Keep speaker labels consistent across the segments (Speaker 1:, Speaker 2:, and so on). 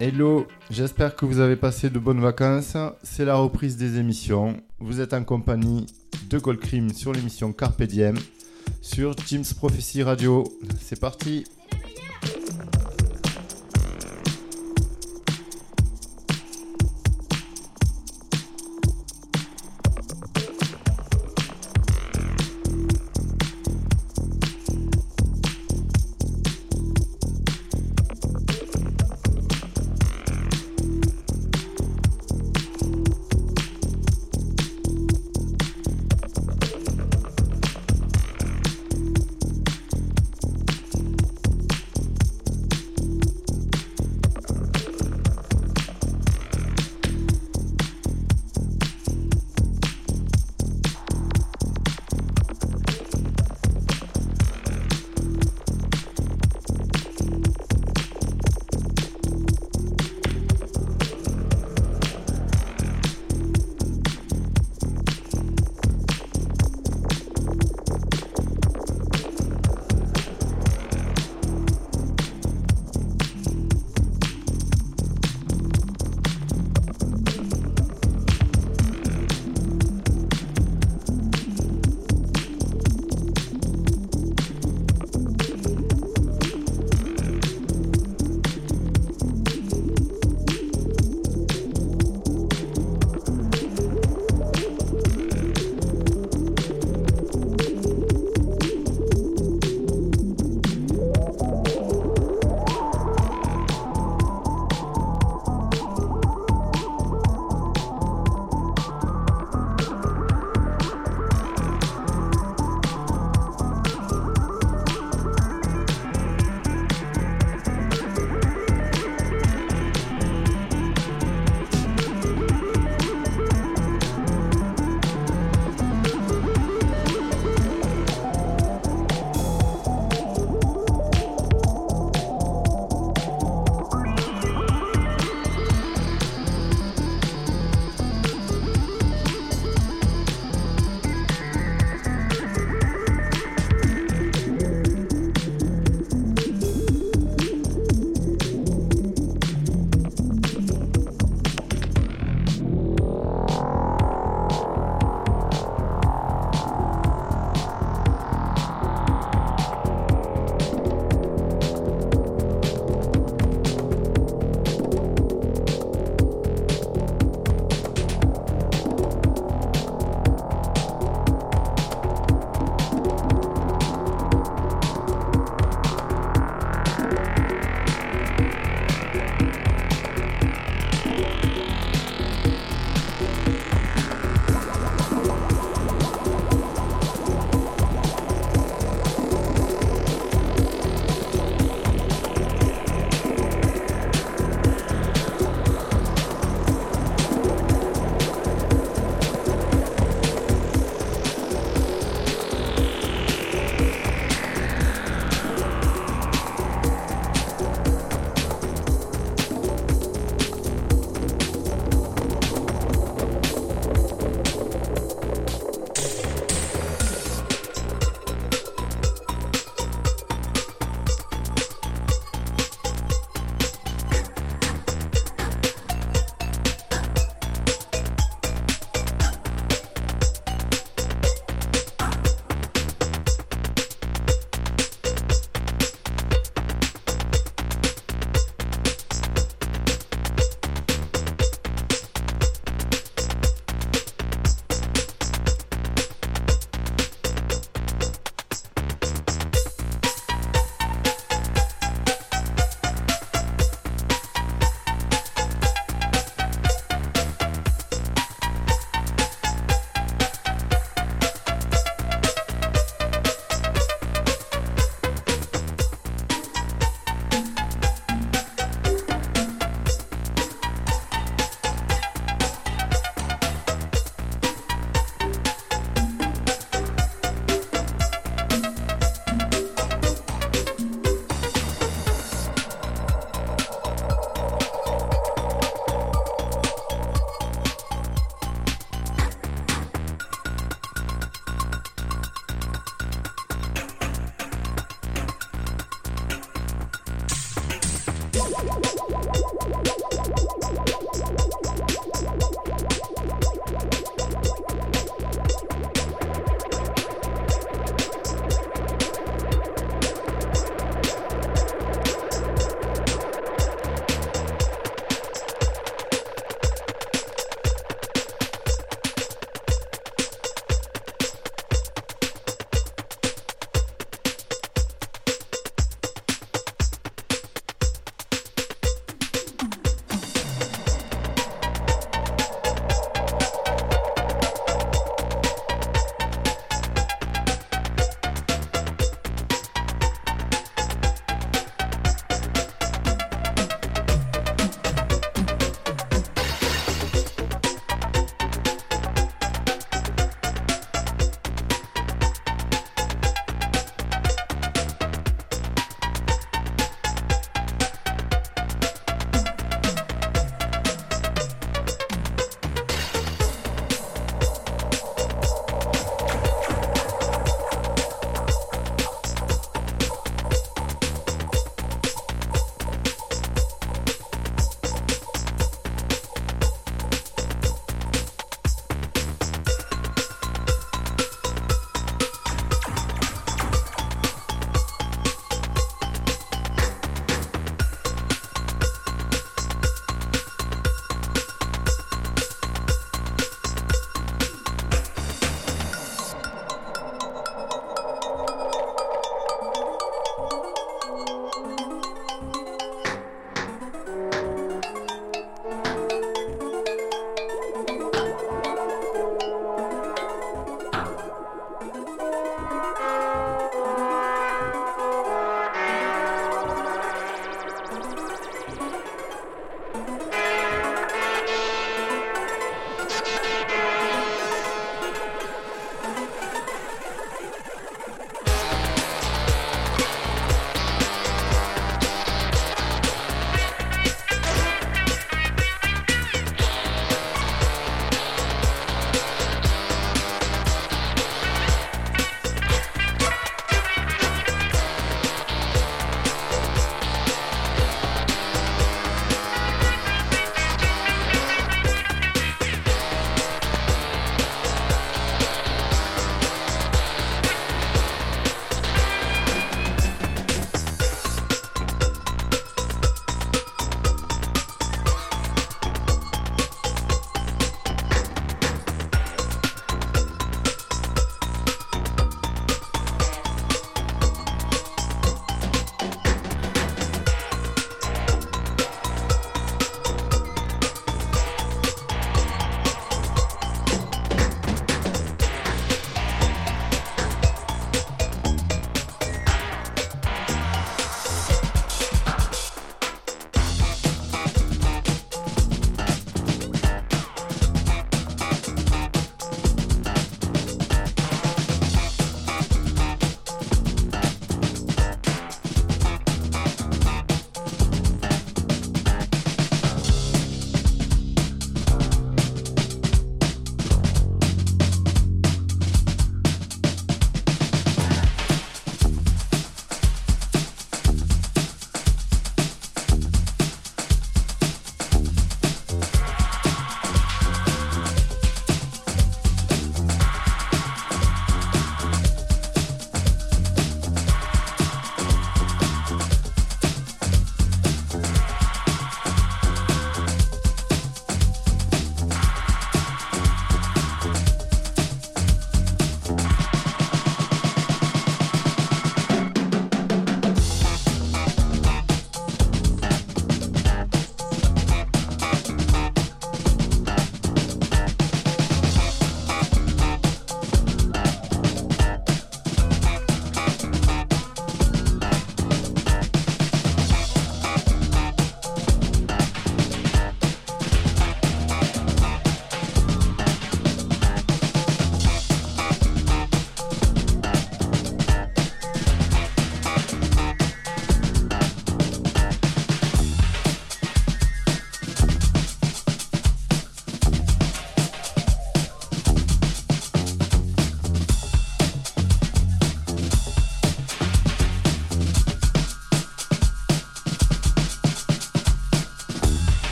Speaker 1: Hello, j'espère que vous avez passé de bonnes vacances. C'est la reprise des émissions. Vous êtes en compagnie de Gold Cream sur l'émission Carpe Diem sur Jim's Prophecy Radio. C'est parti.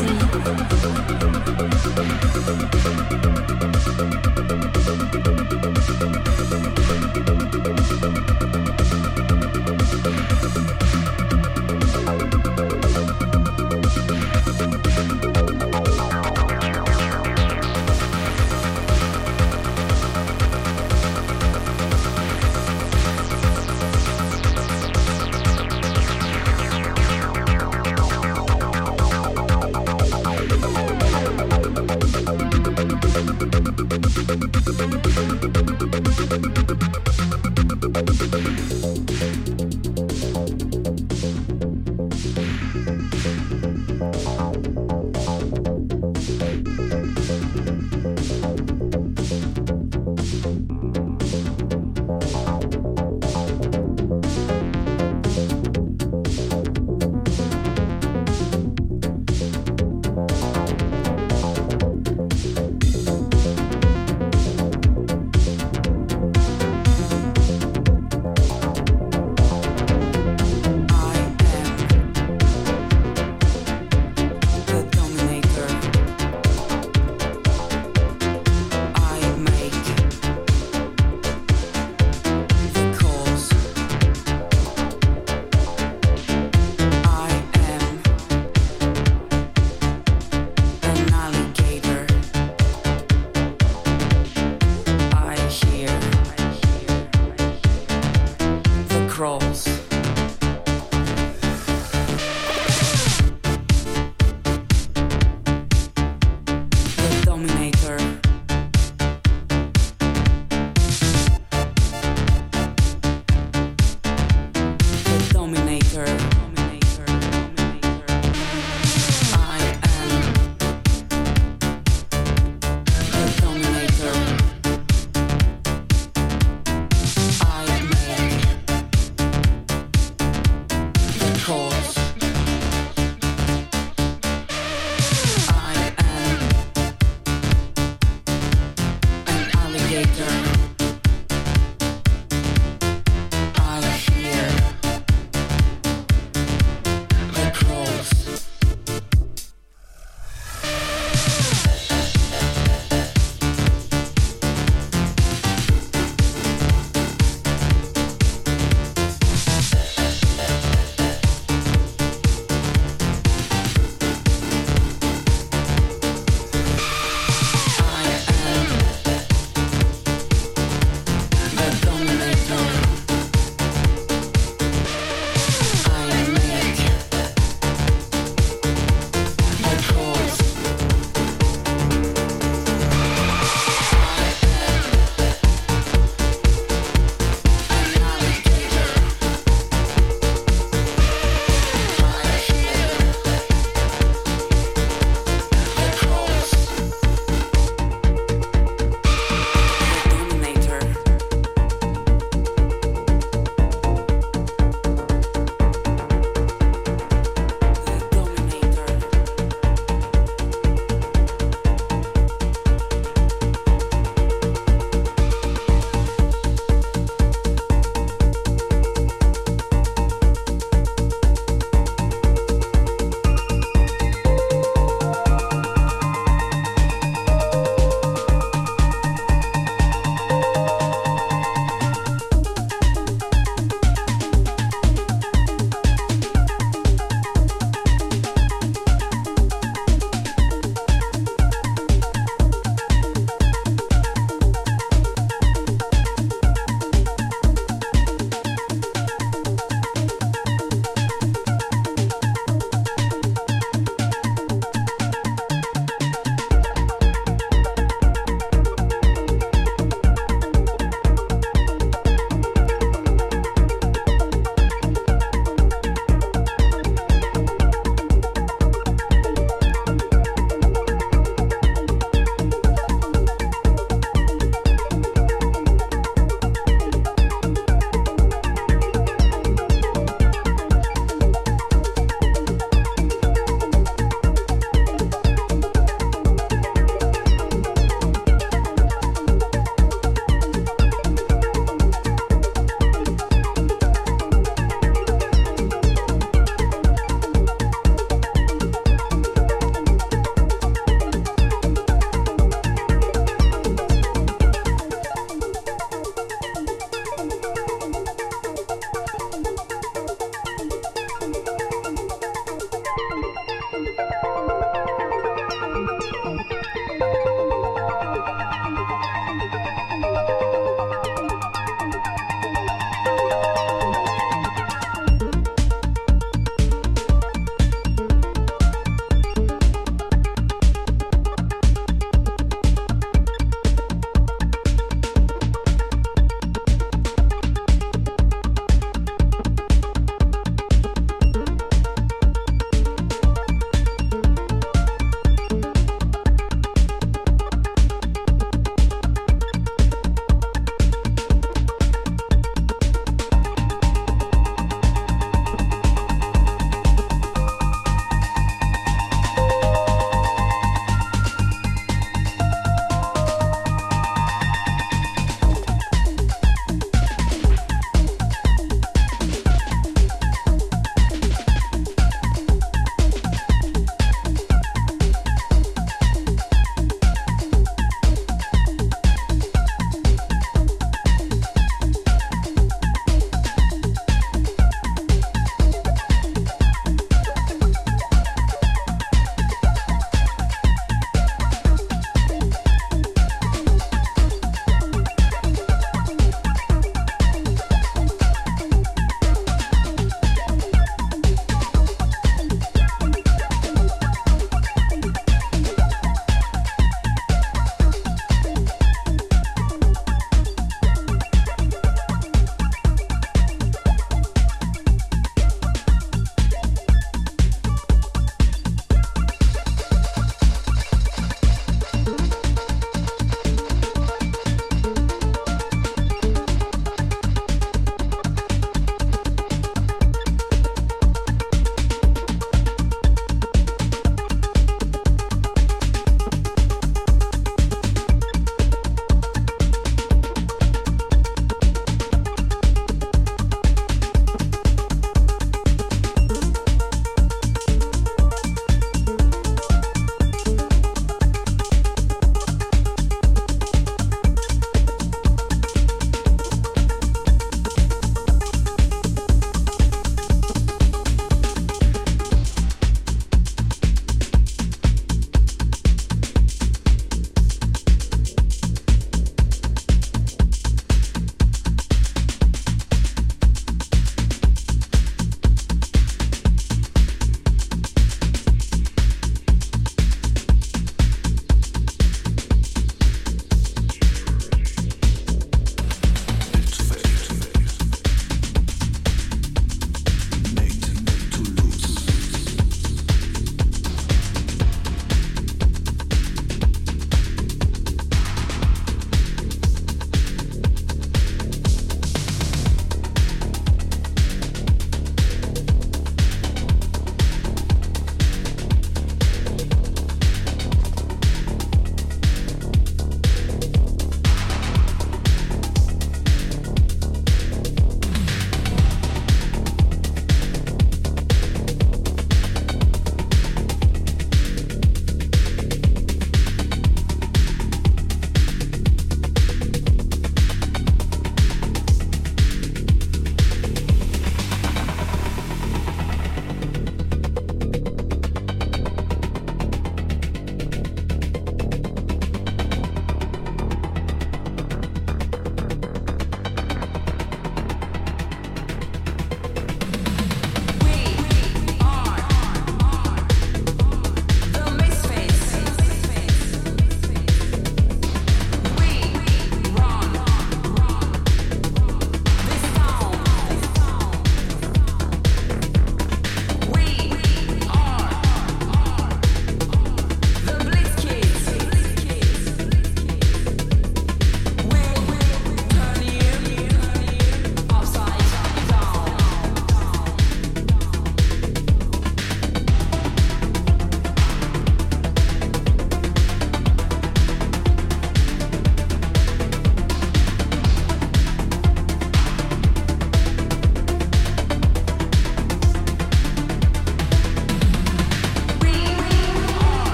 Speaker 2: Thank you.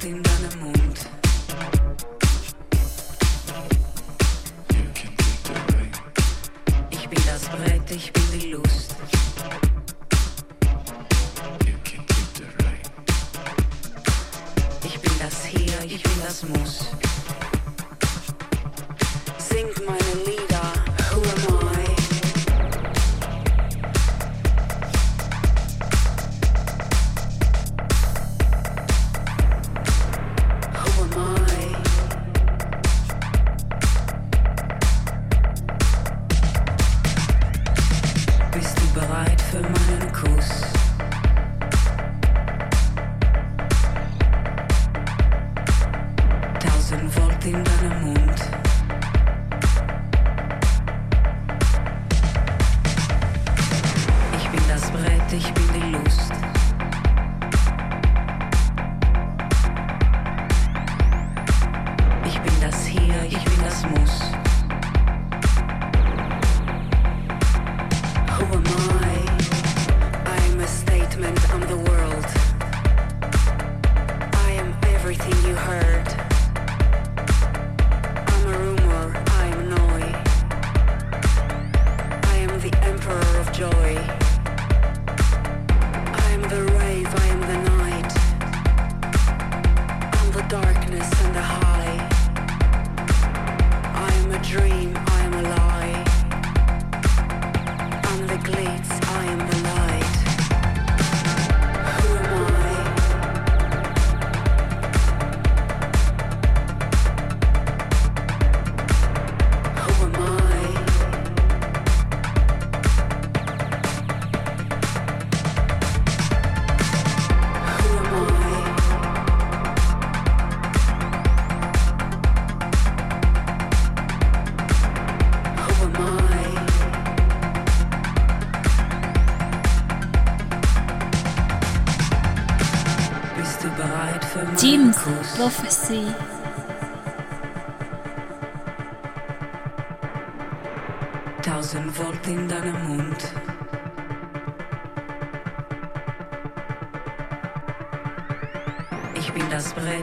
Speaker 2: tem bana mundo.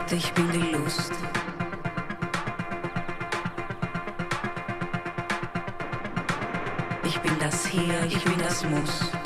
Speaker 2: Gott, ich bin die Lust. Ich bin das Hier, ich bin das Muss.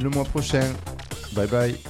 Speaker 1: Le mois prochain. Bye bye.